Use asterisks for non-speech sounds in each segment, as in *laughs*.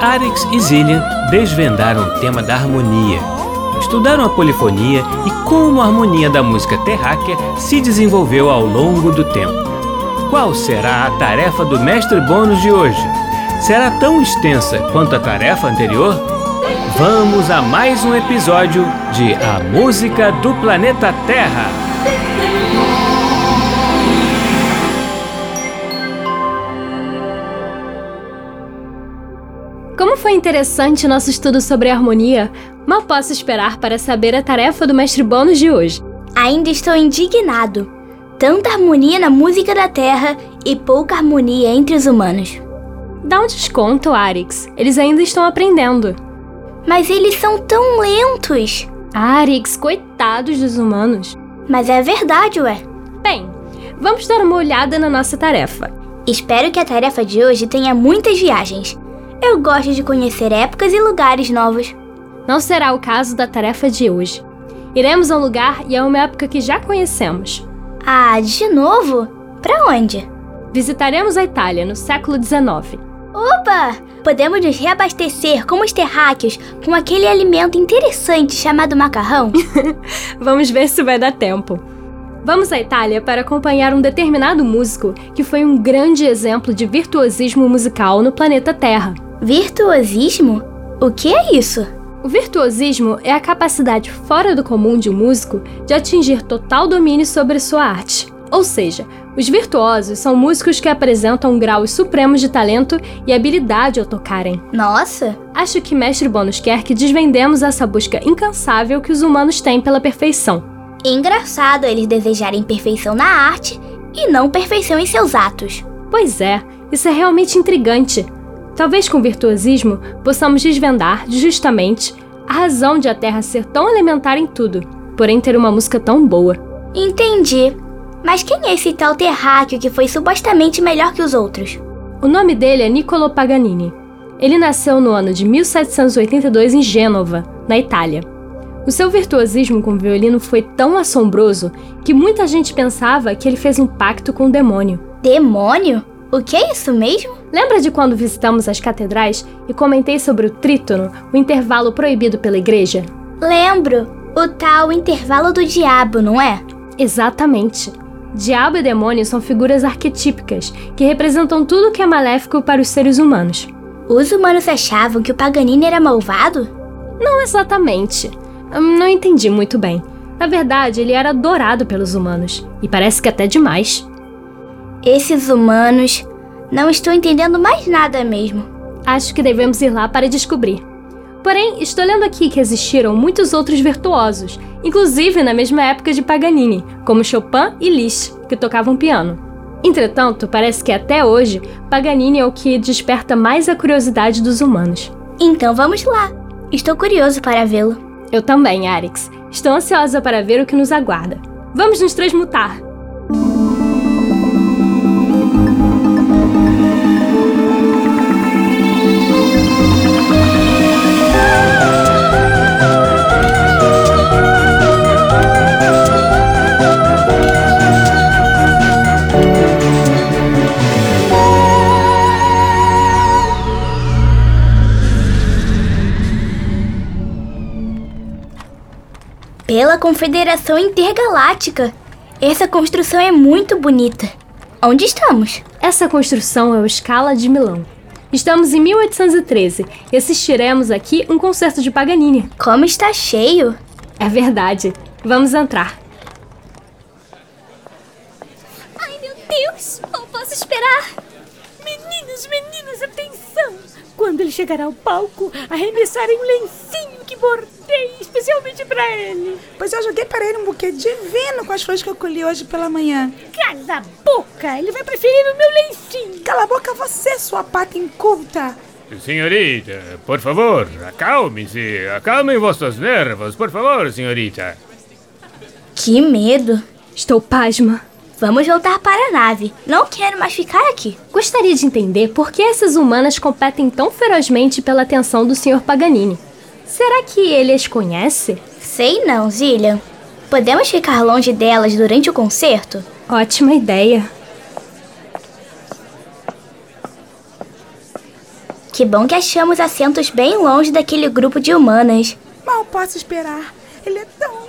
Arix e Zillian desvendaram o tema da harmonia. Estudaram a polifonia e como a harmonia da música terráquea se desenvolveu ao longo do tempo. Qual será a tarefa do mestre bônus de hoje? Será tão extensa quanto a tarefa anterior? Vamos a mais um episódio de A Música do Planeta Terra. Foi interessante nosso estudo sobre harmonia, mal posso esperar para saber a tarefa do mestre bônus de hoje. Ainda estou indignado. Tanta harmonia na música da Terra e pouca harmonia entre os humanos. Dá um desconto, Arix. Eles ainda estão aprendendo. Mas eles são tão lentos. Arix, coitados dos humanos. Mas é verdade, ué. Bem, vamos dar uma olhada na nossa tarefa. Espero que a tarefa de hoje tenha muitas viagens. Eu gosto de conhecer épocas e lugares novos. Não será o caso da tarefa de hoje. Iremos a um lugar e a uma época que já conhecemos. Ah, de novo? Para onde? Visitaremos a Itália no século XIX. Opa! Podemos nos reabastecer como os terráqueos com aquele alimento interessante chamado macarrão? *laughs* Vamos ver se vai dar tempo. Vamos à Itália para acompanhar um determinado músico que foi um grande exemplo de virtuosismo musical no planeta Terra. Virtuosismo? O que é isso? O virtuosismo é a capacidade fora do comum de um músico de atingir total domínio sobre sua arte. Ou seja, os virtuosos são músicos que apresentam graus supremos de talento e habilidade ao tocarem. Nossa! Acho que Mestre Bônus quer que desvendemos essa busca incansável que os humanos têm pela perfeição. Engraçado eles desejarem perfeição na arte e não perfeição em seus atos. Pois é, isso é realmente intrigante. Talvez com virtuosismo possamos desvendar, justamente, a razão de a Terra ser tão elementar em tudo, porém ter uma música tão boa. Entendi. Mas quem é esse tal terráqueo que foi supostamente melhor que os outros? O nome dele é Niccolo Paganini. Ele nasceu no ano de 1782 em Gênova, na Itália. O seu virtuosismo com o violino foi tão assombroso que muita gente pensava que ele fez um pacto com o demônio. Demônio? O que é isso mesmo? Lembra de quando visitamos as catedrais e comentei sobre o trítono, o intervalo proibido pela igreja? Lembro. O tal intervalo do diabo, não é? Exatamente. Diabo e demônio são figuras arquetípicas que representam tudo que é maléfico para os seres humanos. Os humanos achavam que o Paganini era malvado? Não exatamente. Hum, Não entendi muito bem. Na verdade, ele era adorado pelos humanos, e parece que até demais. Esses humanos. Não estou entendendo mais nada mesmo. Acho que devemos ir lá para descobrir. Porém, estou lendo aqui que existiram muitos outros virtuosos, inclusive na mesma época de Paganini, como Chopin e Liszt, que tocavam piano. Entretanto, parece que até hoje, Paganini é o que desperta mais a curiosidade dos humanos. Então vamos lá. Estou curioso para vê-lo. Eu também, Arix. Estou ansiosa para ver o que nos aguarda. Vamos nos transmutar! Pela Confederação Intergaláctica. Essa construção é muito bonita. Onde estamos? Essa construção é o Scala de Milão. Estamos em 1813 e assistiremos aqui um concerto de Paganini. Como está cheio? É verdade. Vamos entrar. Deus! Não posso esperar! Meninos, meninas, atenção! Quando ele chegar ao palco, arremessarem um lencinho que bordei especialmente para ele. Pois eu joguei para ele um buquê divino com as flores que eu colhi hoje pela manhã. Cala a boca! Ele vai preferir o meu lencinho. Cala a boca você, sua pata inculta! Senhorita, por favor, acalme-se. Acalmem vossos nervos, por favor, senhorita. Que medo! Estou pasma. Vamos voltar para a nave. Não quero mais ficar aqui. Gostaria de entender por que essas humanas competem tão ferozmente pela atenção do Sr. Paganini. Será que ele as conhece? Sei não, Zillian. Podemos ficar longe delas durante o concerto? Ótima ideia. Que bom que achamos assentos bem longe daquele grupo de humanas. Mal posso esperar. Ele é tão.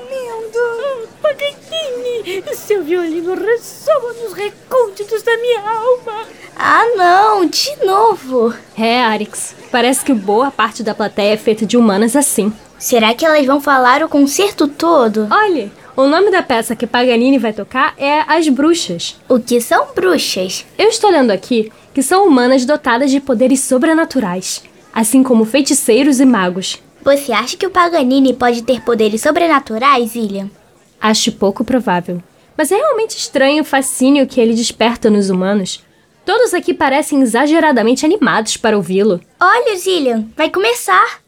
Paganini, seu violino ressoa nos recônditos da minha alma. Ah, não, de novo. É, Arix. Parece que boa parte da plateia é feita de humanas assim. Será que elas vão falar o concerto todo? Olhe, o nome da peça que Paganini vai tocar é As Bruxas. O que são bruxas? Eu estou lendo aqui que são humanas dotadas de poderes sobrenaturais, assim como feiticeiros e magos. Você acha que o Paganini pode ter poderes sobrenaturais, William? Acho pouco provável. Mas é realmente estranho o fascínio que ele desperta nos humanos. Todos aqui parecem exageradamente animados para ouvi-lo. Olha, Zillian, vai começar.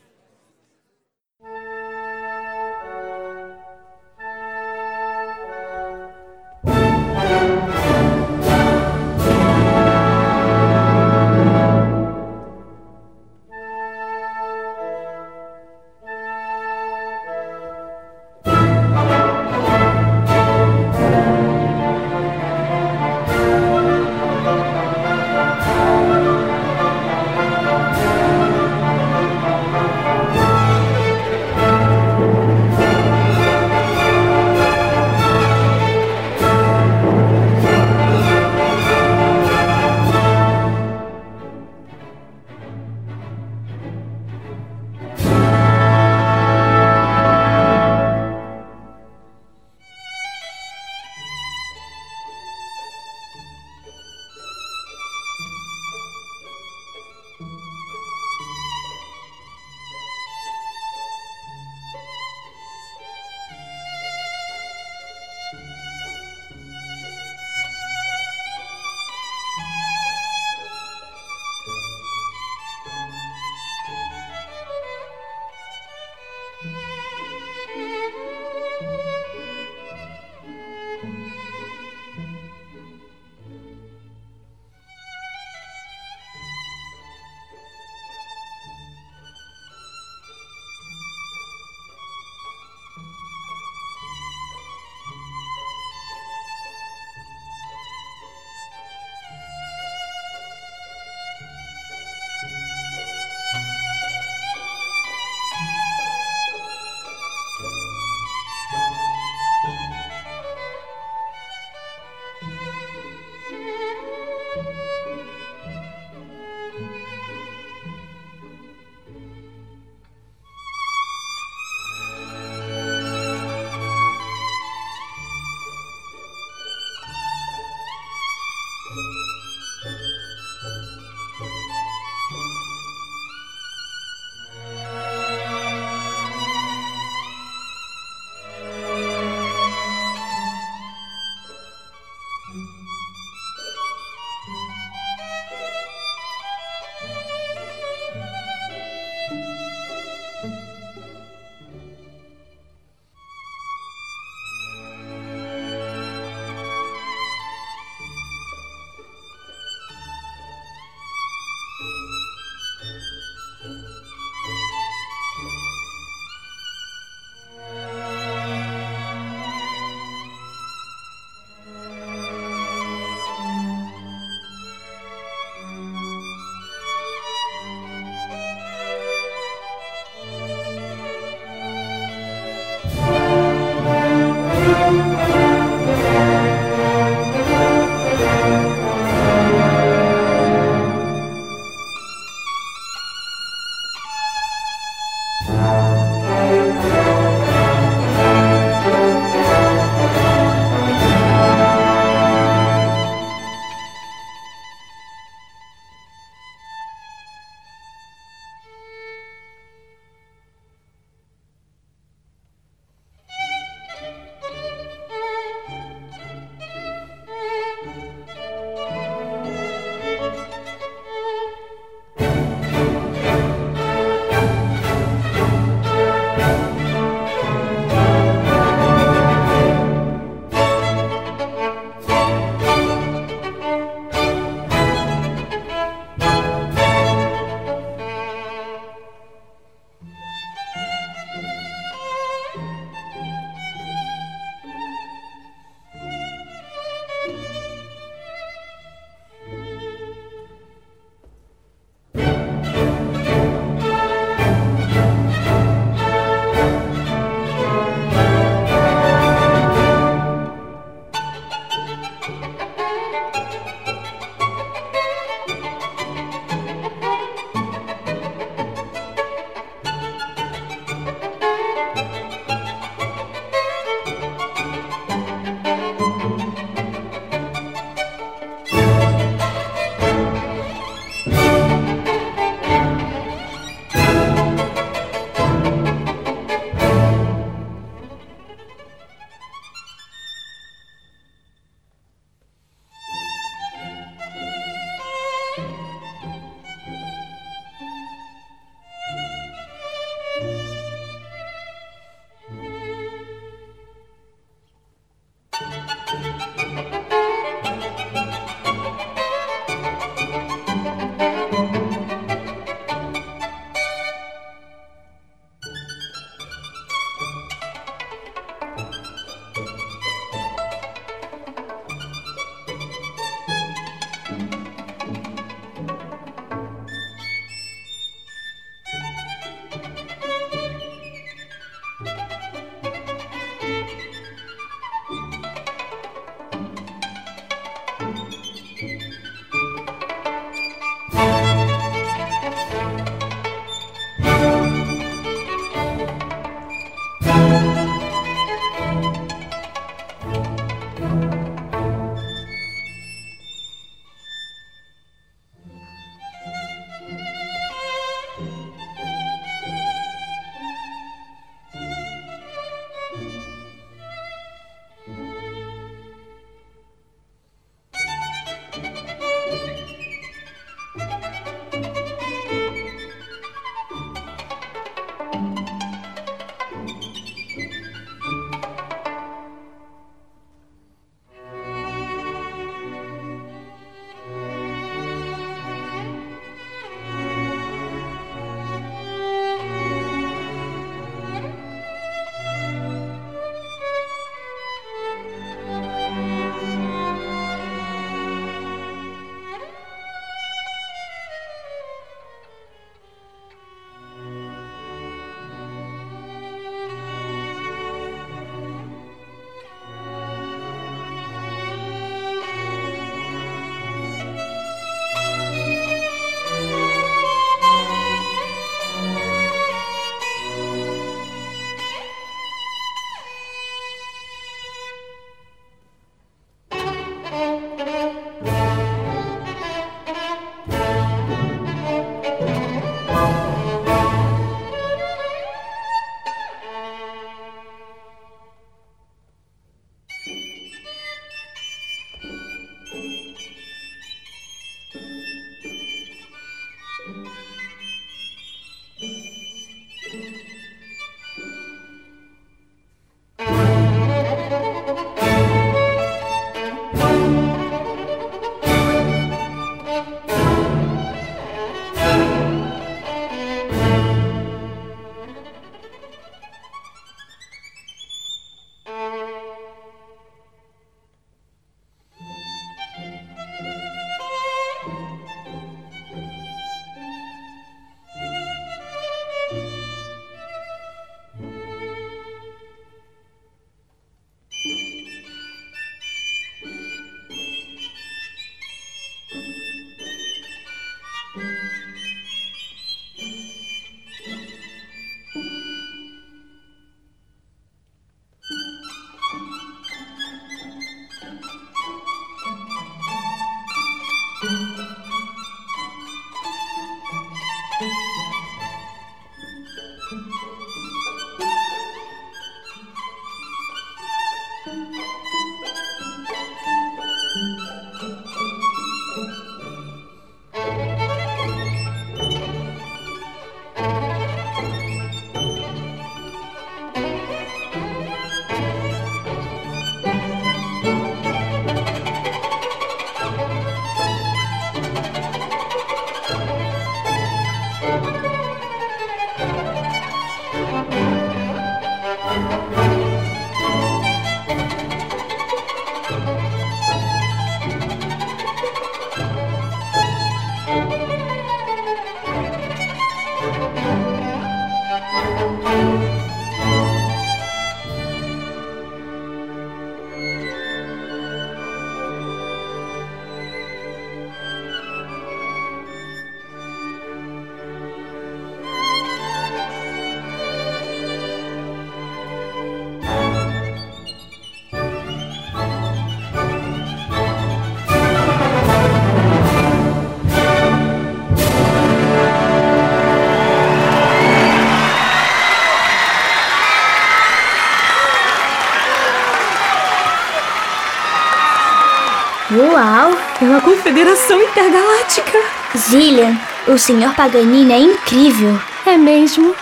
Confederação Intergaláctica. Zillian, o Sr. Paganini é incrível. É mesmo?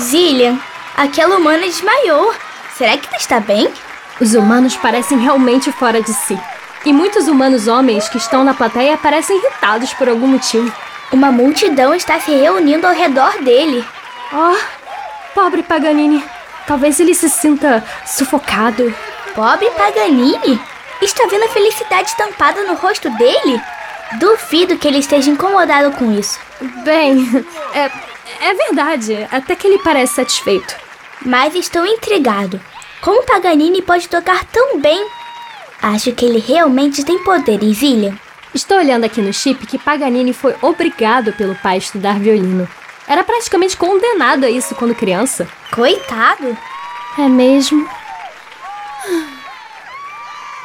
Zillian, aquela humana desmaiou. Será que ela está bem? Os humanos parecem realmente fora de si. E muitos humanos homens que estão na plateia parecem irritados por algum motivo. Uma multidão está se reunindo ao redor dele. Oh, pobre Paganini. Talvez ele se sinta sufocado. Pobre Paganini? Está vendo a felicidade estampada no rosto dele? Duvido que ele esteja incomodado com isso. Bem, é, é verdade. Até que ele parece satisfeito. Mas estou intrigado. Como Paganini pode tocar tão bem? Acho que ele realmente tem poderes, William. Estou olhando aqui no chip que Paganini foi obrigado pelo pai a estudar violino. Era praticamente condenado a isso quando criança. Coitado! É mesmo?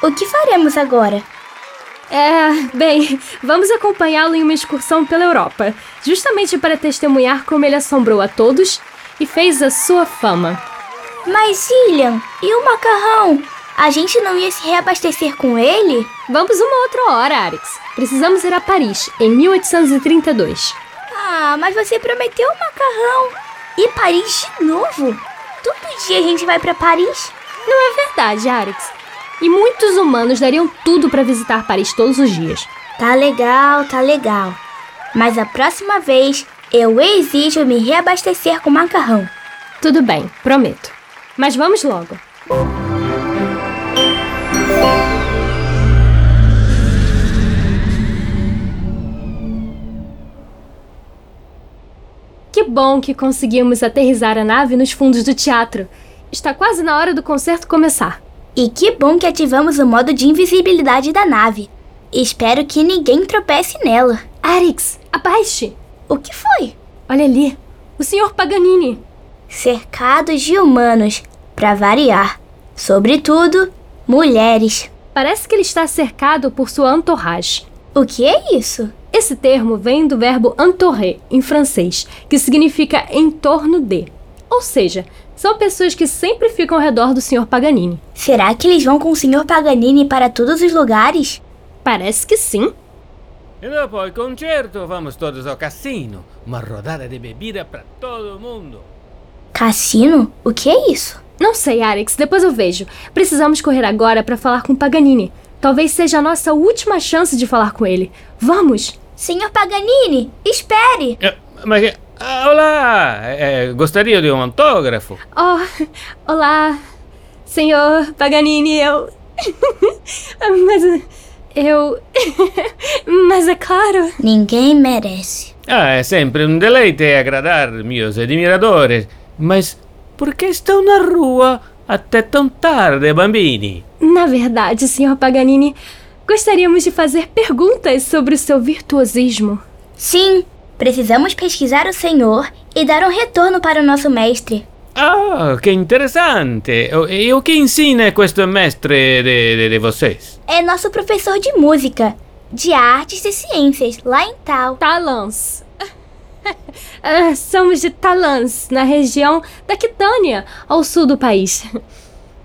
O que faremos agora? É, bem, vamos acompanhá-lo em uma excursão pela Europa, justamente para testemunhar como ele assombrou a todos e fez a sua fama. Mas, William, e o macarrão? A gente não ia se reabastecer com ele? Vamos uma outra hora, Arix. Precisamos ir a Paris, em 1832. Ah, mas você prometeu o macarrão. E Paris de novo? Todo dia a gente vai para Paris? Não é verdade, Arix. E muitos humanos dariam tudo para visitar Paris todos os dias. Tá legal, tá legal. Mas a próxima vez eu exijo me reabastecer com macarrão. Tudo bem, prometo. Mas vamos logo. Que bom que conseguimos aterrissar a nave nos fundos do teatro. Está quase na hora do concerto começar. E que bom que ativamos o modo de invisibilidade da nave. Espero que ninguém tropece nela. Arix, abaixe! O que foi? Olha ali, o Sr. Paganini. Cercados de humanos, para variar. Sobretudo, mulheres. Parece que ele está cercado por sua entourage. O que é isso? Esse termo vem do verbo entourer, em francês, que significa em torno de. Ou seja, são pessoas que sempre ficam ao redor do Sr. Paganini. Será que eles vão com o Sr. Paganini para todos os lugares? Parece que sim. E dopo il concerto vamos todos ao cassino. Uma rodada de bebida para todo mundo. Cassino? O que é isso? Não sei, Alex, depois eu vejo. Precisamos correr agora para falar com Paganini. Talvez seja a nossa última chance de falar com ele. Vamos! Senhor Paganini, espere! Eh, ma che... ah, olá! Eh, gostaria de um autógrafo? Oh, olá, senhor Paganini, eu. *laughs* Mas. Eu. *laughs* Mas é claro. Ninguém merece. Ah, é sempre um deleite agradar meus admiradores. Mas por que estão na rua até tão tarde, bambini? Na verdade, senhor Paganini, gostaríamos de fazer perguntas sobre o seu virtuosismo. Sim, precisamos pesquisar o senhor e dar um retorno para o nosso mestre. Ah, que interessante! E o que ensina questo mestre de, de, de vocês? É nosso professor de música, de artes e ciências, lá em Tal. Talans. *laughs* Ah, somos de Talans, na região da Quitânia, ao sul do país.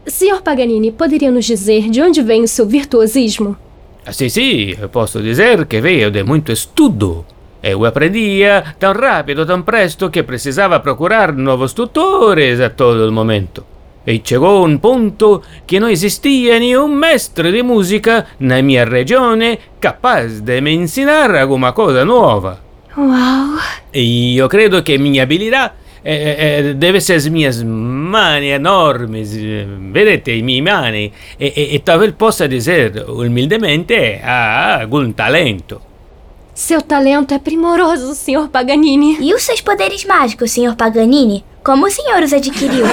Senhor Paganini, poderia nos dizer de onde vem o seu virtuosismo? Ah, sim, sim, eu posso dizer que veio de muito estudo. Eu aprendia tão rápido, tão presto, que precisava procurar novos tutores a todo momento. E chegou um ponto que não existia nenhum mestre de música na minha regione capaz de me ensinar alguma coisa nova. Uau! E eu credo que minha habilidade eh, eh, deve ser as minhas mani enormes, eh, vedete i miei mani, e, e, e talvez possa dizer umildemente ha algum talento. Seu talento é primoroso, senhor Paganini. E os seus poderes mágicos, senhor Paganini? Como o senhor os adquiriu? *laughs*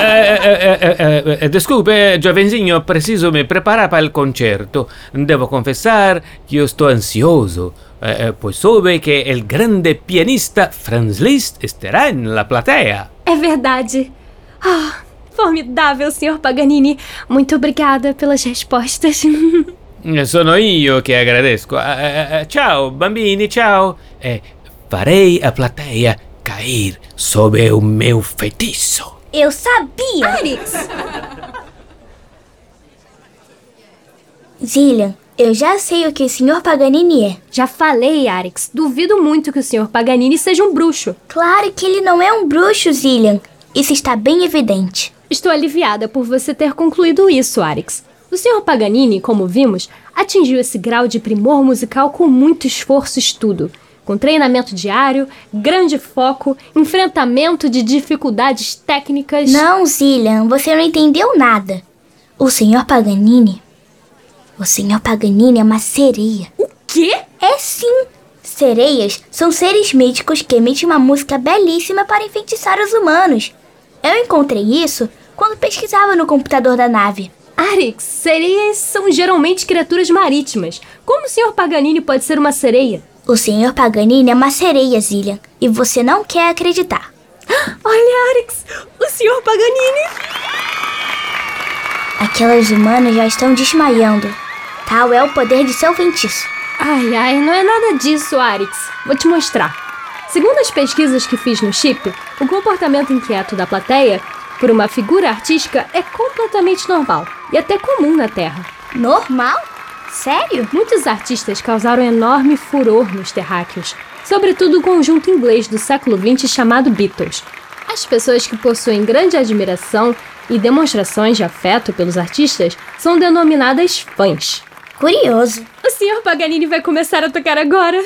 Eh, eh, eh, eh, desculpe, jovenzinho, preciso me preparar para il concerto. Devo confessar que eu estou ansioso, eh, pois soube que el grande pianista Franz Liszt estará na plateia. É verdade. Ah, formidável, senhor Paganini. Muito obrigada pelas respostas. *laughs* Sono io che agradesco. Eh, eh, ciao, bambini, ciao. E farei a plateia cair sob o meu feitiço. Eu sabia! Arix! Zillian, eu já sei o que o Sr. Paganini é. Já falei, Arix. Duvido muito que o Sr. Paganini seja um bruxo. Claro que ele não é um bruxo, Zillian. Isso está bem evidente. Estou aliviada por você ter concluído isso, Arix. O Sr. Paganini, como vimos, atingiu esse grau de primor musical com muito esforço e estudo. Com treinamento diário, grande foco, enfrentamento de dificuldades técnicas. Não, Zillian, você não entendeu nada. O Sr. Paganini. O Sr. Paganini é uma sereia. O quê? É sim. Sereias são seres míticos que emitem uma música belíssima para enfeitiçar os humanos. Eu encontrei isso quando pesquisava no computador da nave. Arix, sereias são geralmente criaturas marítimas. Como o Sr. Paganini pode ser uma sereia? O Sr. Paganini é uma sereia, Zillian, e você não quer acreditar. *gasps* Olha, Arix, o Sr. Paganini! Aquelas humanas já estão desmaiando. Tal é o poder de seu feitiço. Ai, ai, não é nada disso, Arix. Vou te mostrar. Segundo as pesquisas que fiz no chip, o comportamento inquieto da plateia por uma figura artística é completamente normal e até comum na Terra. Normal? Sério? Muitos artistas causaram enorme furor nos terráqueos, sobretudo o conjunto inglês do século XX chamado Beatles. As pessoas que possuem grande admiração e demonstrações de afeto pelos artistas são denominadas fãs. Curioso. O Sr. Paganini vai começar a tocar agora.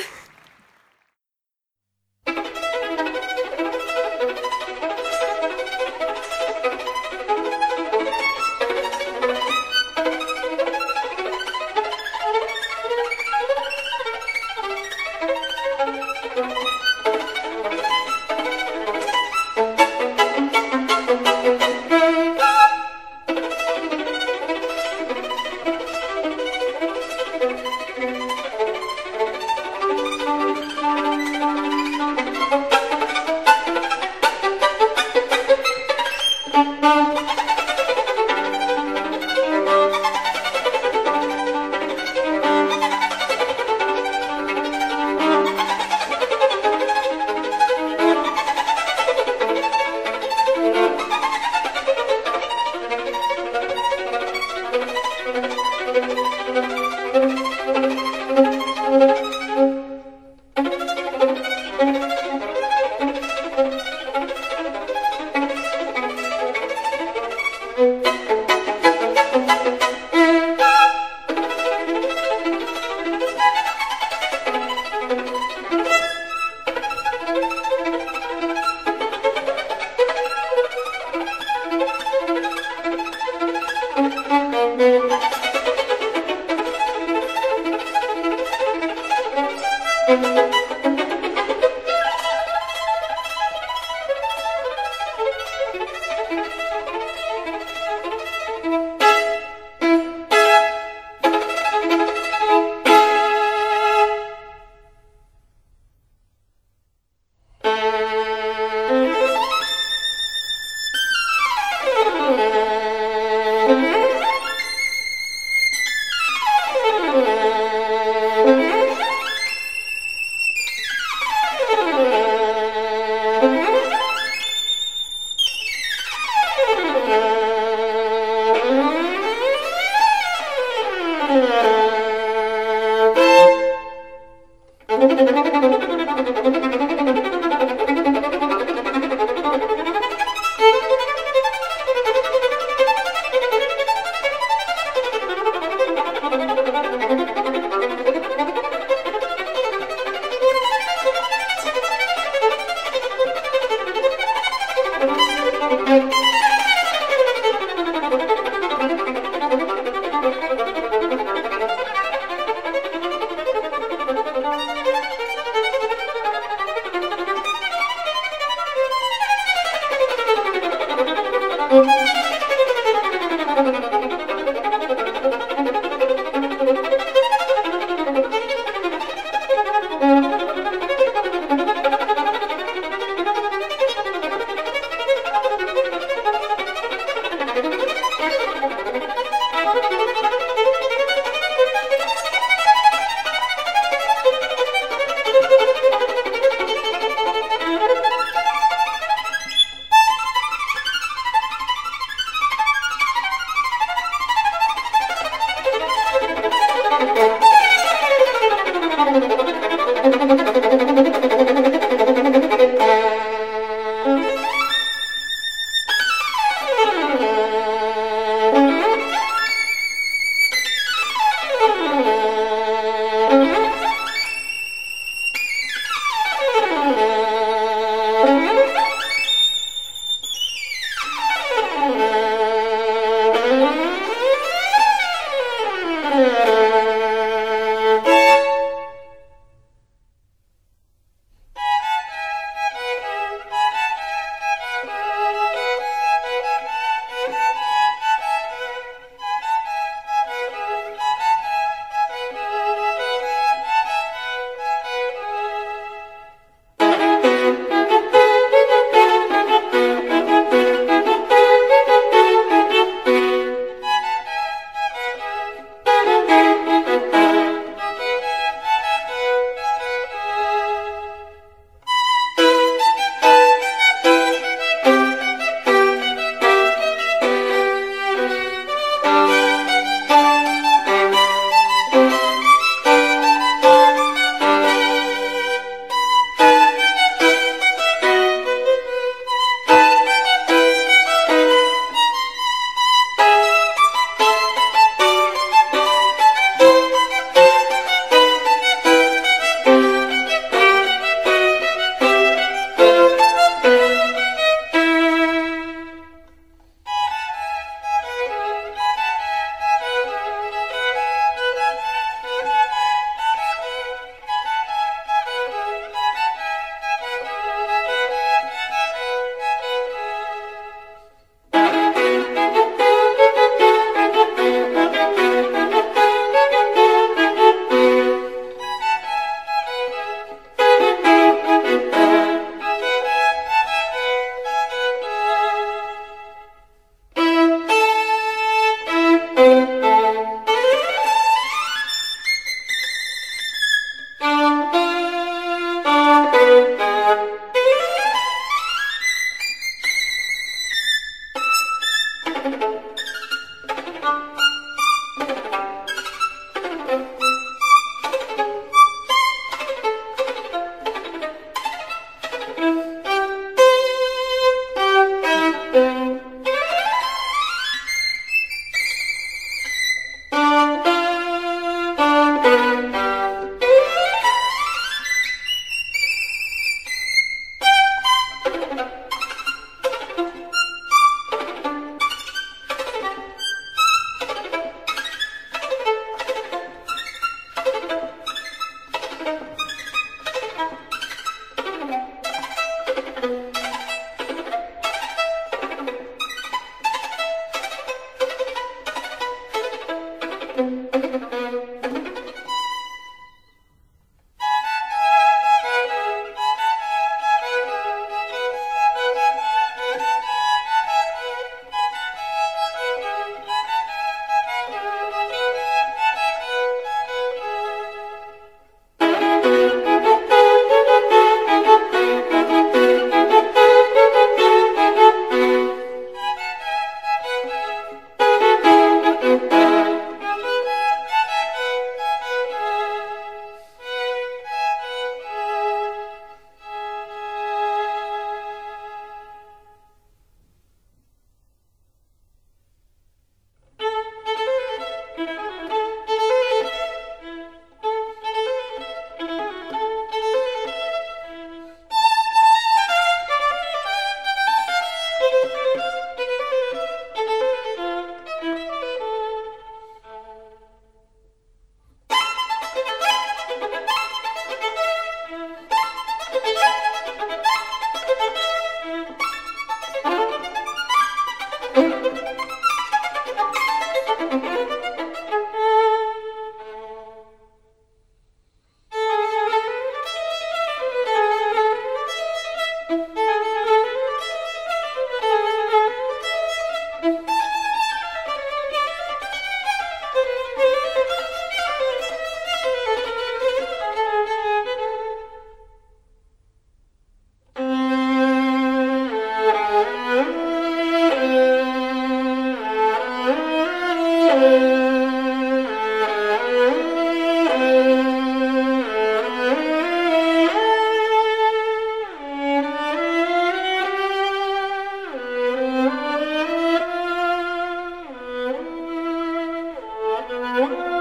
Música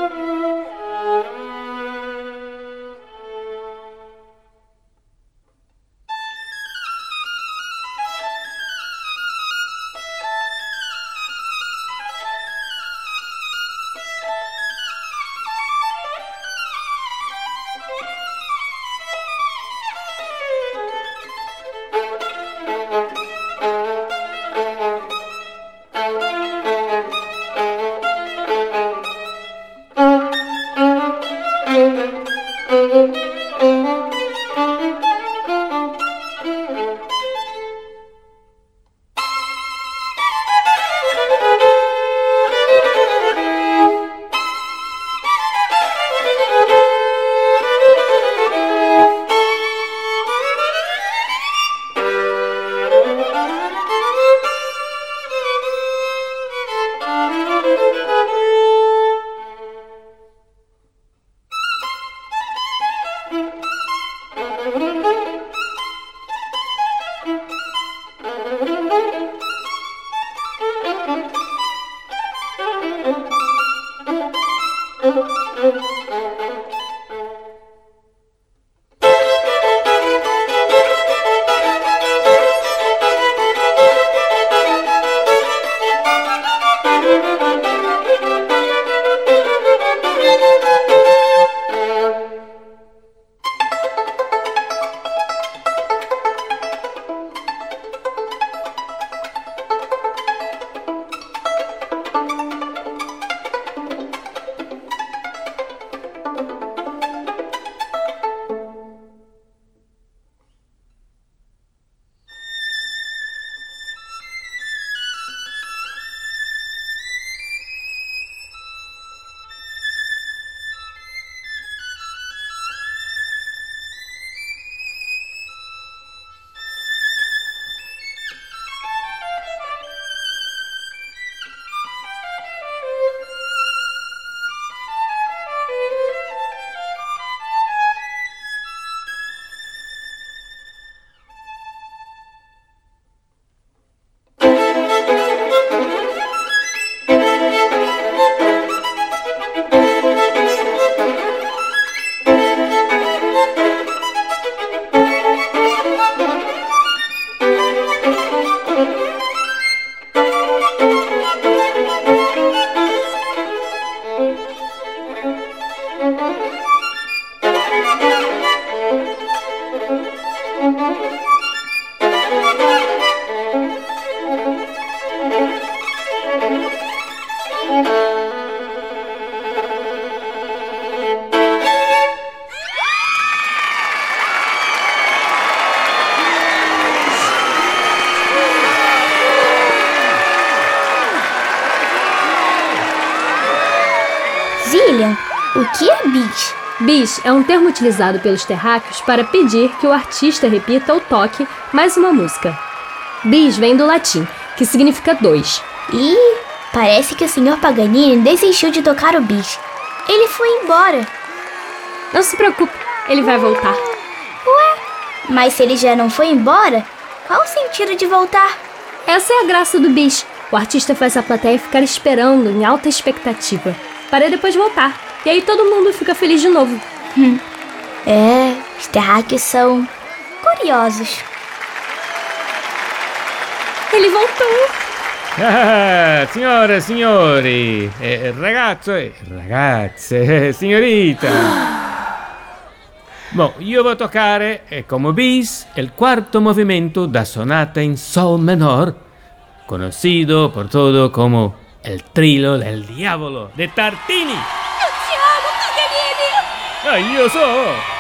é um termo utilizado pelos terráqueos para pedir que o artista repita ou toque mais uma música. Bis vem do latim, que significa dois. Ih, parece que o Sr. Paganini desistiu de tocar o bis. Ele foi embora. Não se preocupe, ele vai voltar. Mas se ele já não foi embora, qual o sentido de voltar? Essa é a graça do bis. O artista faz a plateia ficar esperando em alta expectativa, para depois voltar. E aí todo mundo fica feliz de novo. É, os terráqueos são curiosos. Ele voltou. Ah, *laughs* signore e signori, eh, ragazzo e ragazze, signorita. *gasps* Bom, io vou toccare eh, come bis il quarto movimento da sonata in sol menor, conocido por todo como el trilo del diavolo de Tartini. Ah, io so!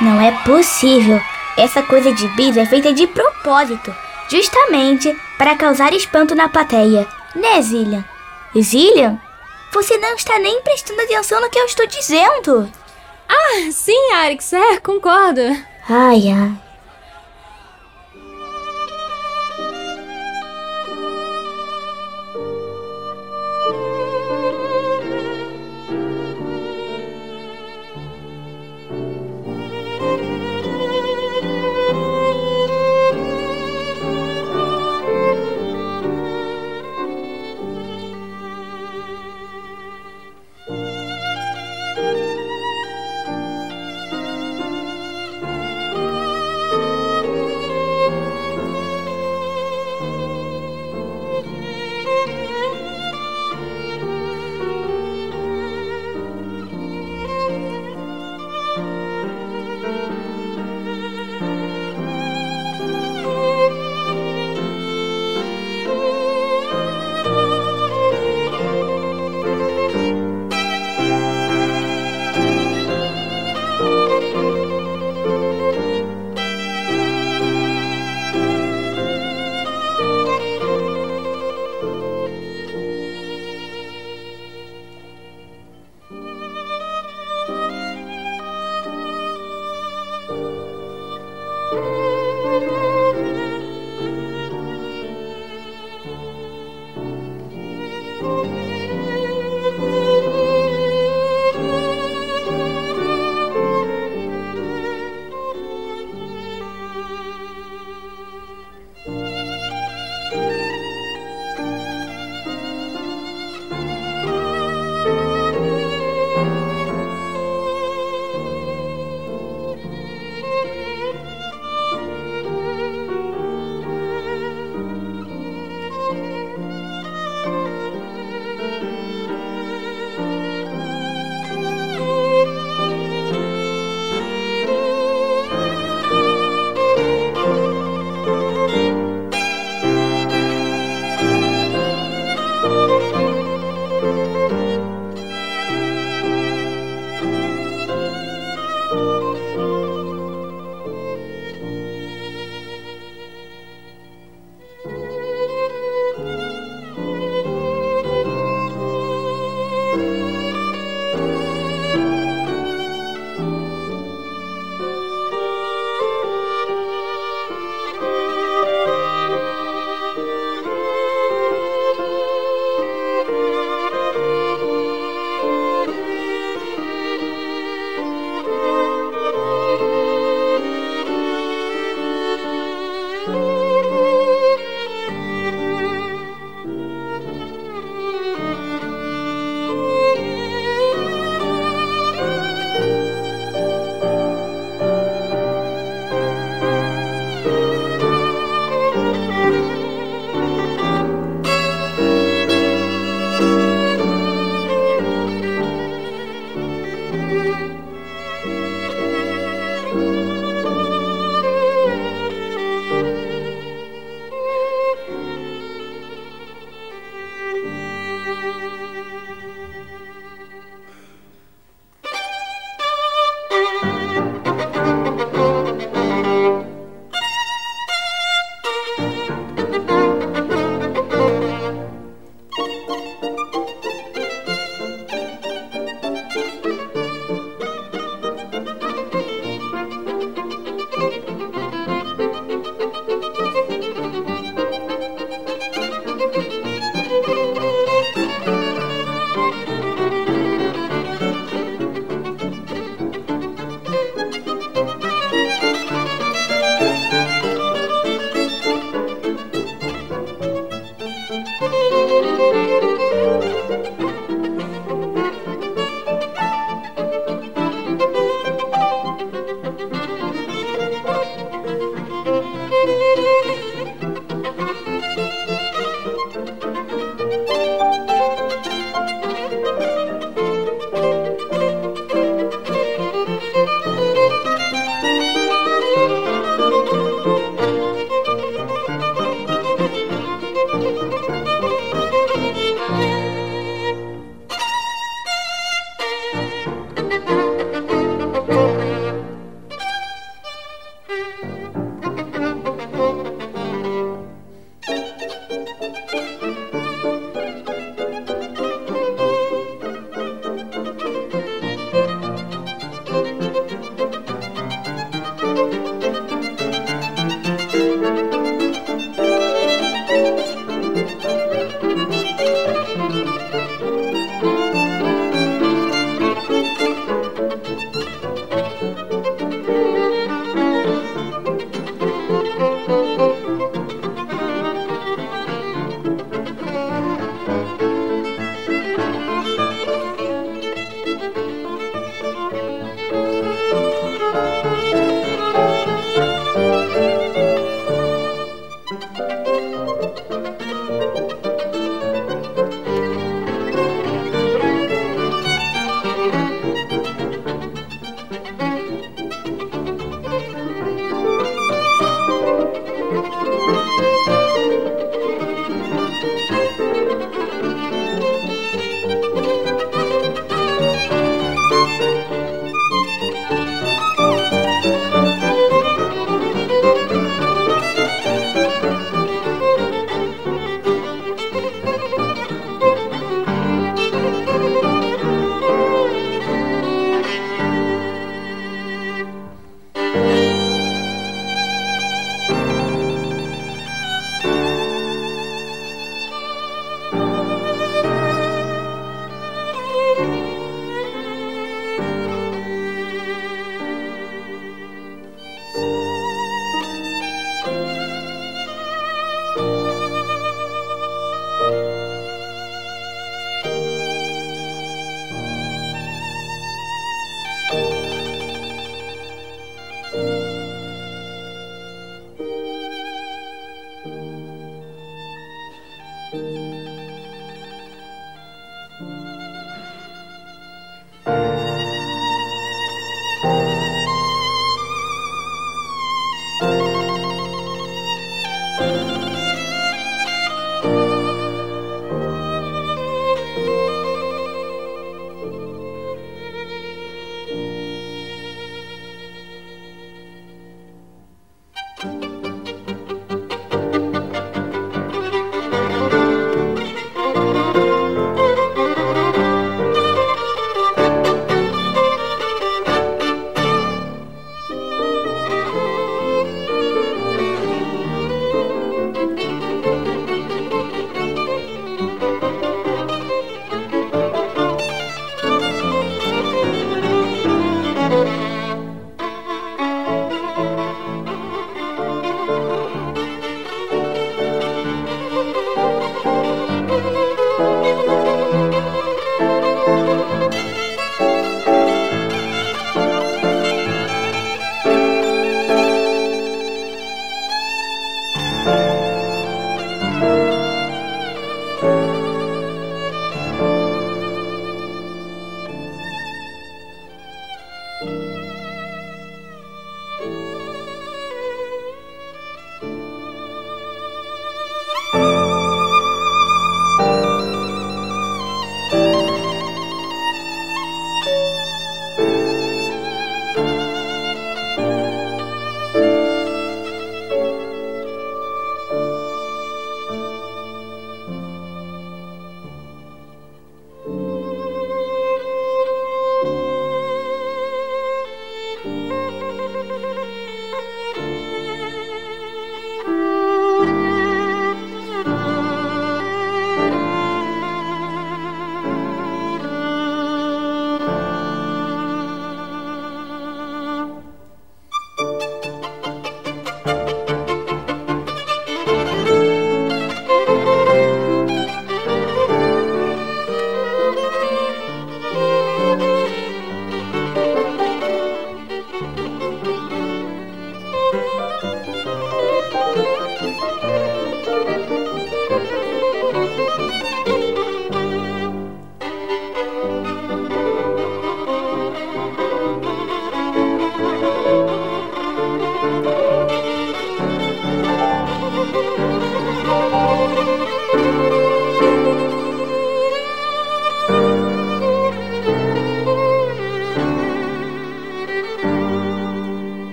Não é possível. Essa coisa de bis é feita de propósito, justamente para causar espanto na plateia. Né, Zillian? Zillian? Você não está nem prestando atenção no que eu estou dizendo. Ah, sim, Arix, é, concordo. Ai, ai.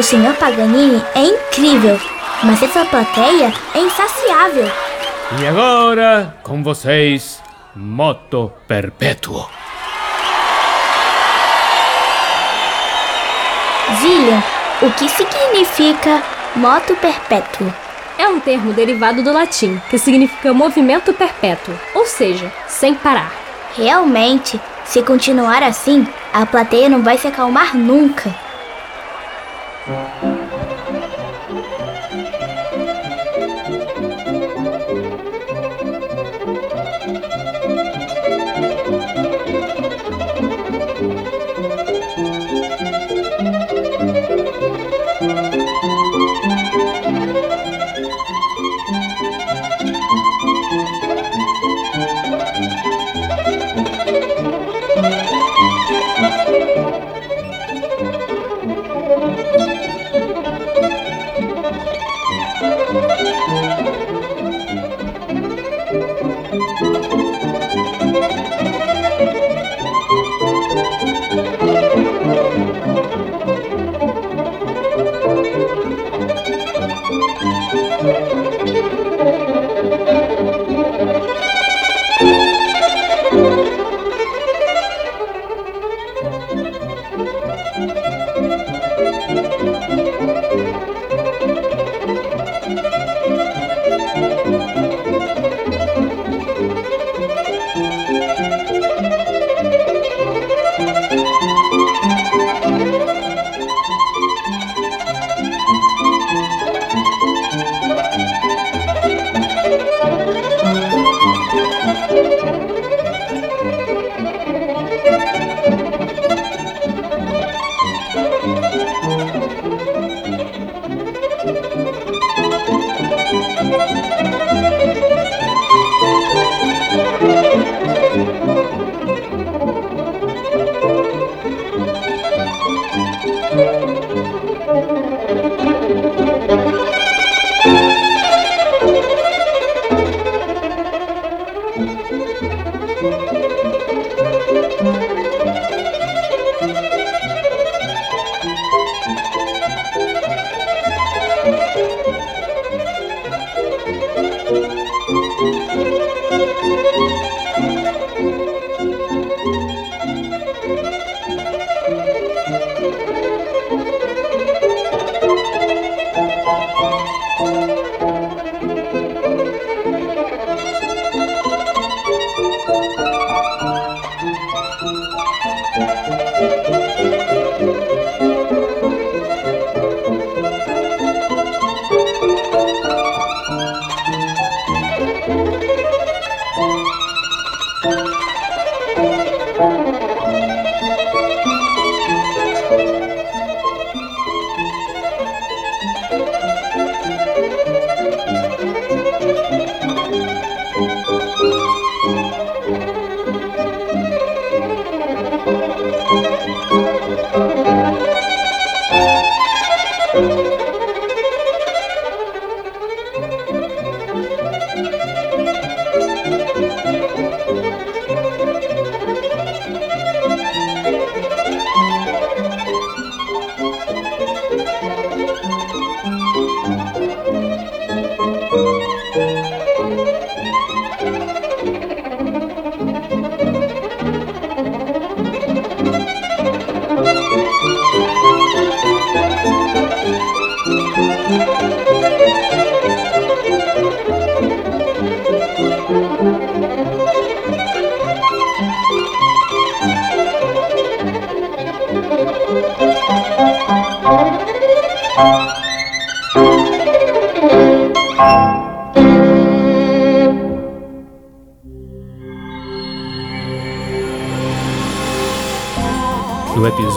O Sr. Paganini é incrível, mas essa plateia é insaciável. E agora, com vocês, Moto Perpétuo. Zillian, o que significa moto perpétuo? É um termo derivado do latim, que significa movimento perpétuo, ou seja, sem parar. Realmente, se continuar assim, a plateia não vai se acalmar nunca. No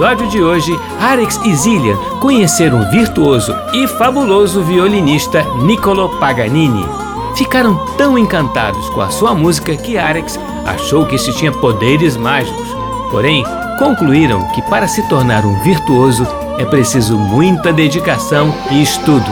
episódio de hoje, Arix e Zillian conheceram o virtuoso e fabuloso violinista Niccolo Paganini. Ficaram tão encantados com a sua música que Arix achou que este tinha poderes mágicos. Porém, concluíram que para se tornar um virtuoso é preciso muita dedicação e estudo.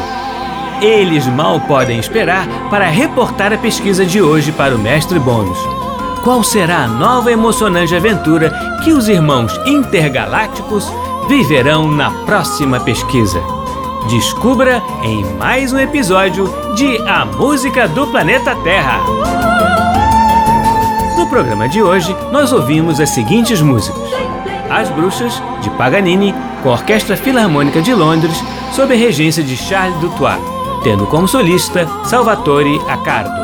Eles mal podem esperar para reportar a pesquisa de hoje para o Mestre Bônus. Qual será a nova emocionante aventura que os irmãos intergalácticos viverão na próxima pesquisa? Descubra em mais um episódio de A Música do Planeta Terra. No programa de hoje, nós ouvimos as seguintes músicas: As Bruxas, de Paganini, com a Orquestra Filarmônica de Londres, sob a regência de Charles Dutoit, tendo como solista Salvatore Accardo.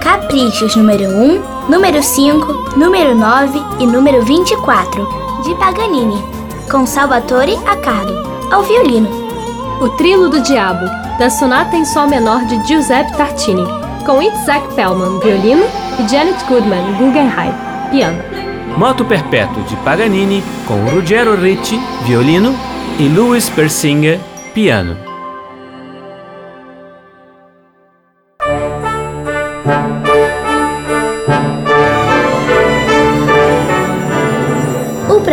Caprichos número 1, número 5, número 9 e número 24, de Paganini, com Salvatore Accardo, ao violino. O Trilo do Diabo, da Sonata em Sol Menor de Giuseppe Tartini, com Itzhak Pellman, violino, e Janet Goodman, Guggenheim, piano. Moto Perpétuo de Paganini, com Ruggero Ricci, violino, e Louis Persinger, piano.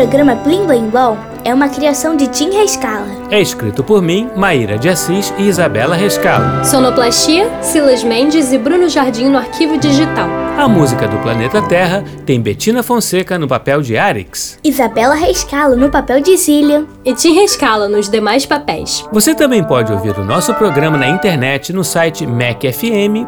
Programa Blim Blim Blom é uma criação de Tim Rescala. É escrito por mim, Maíra de Assis e Isabela Rescalo. Sonoplastia, Silas Mendes e Bruno Jardim no arquivo digital. A música do Planeta Terra tem Betina Fonseca no papel de Arix. Isabela Rescalo no papel de Zillian. E Tim Rescala nos demais papéis. Você também pode ouvir o nosso programa na internet no site macfm.ebc.com.br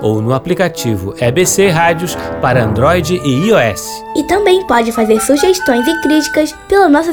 ou no aplicativo EBC Rádios para Android e iOS. E também pode fazer sugestões e críticas pela nossa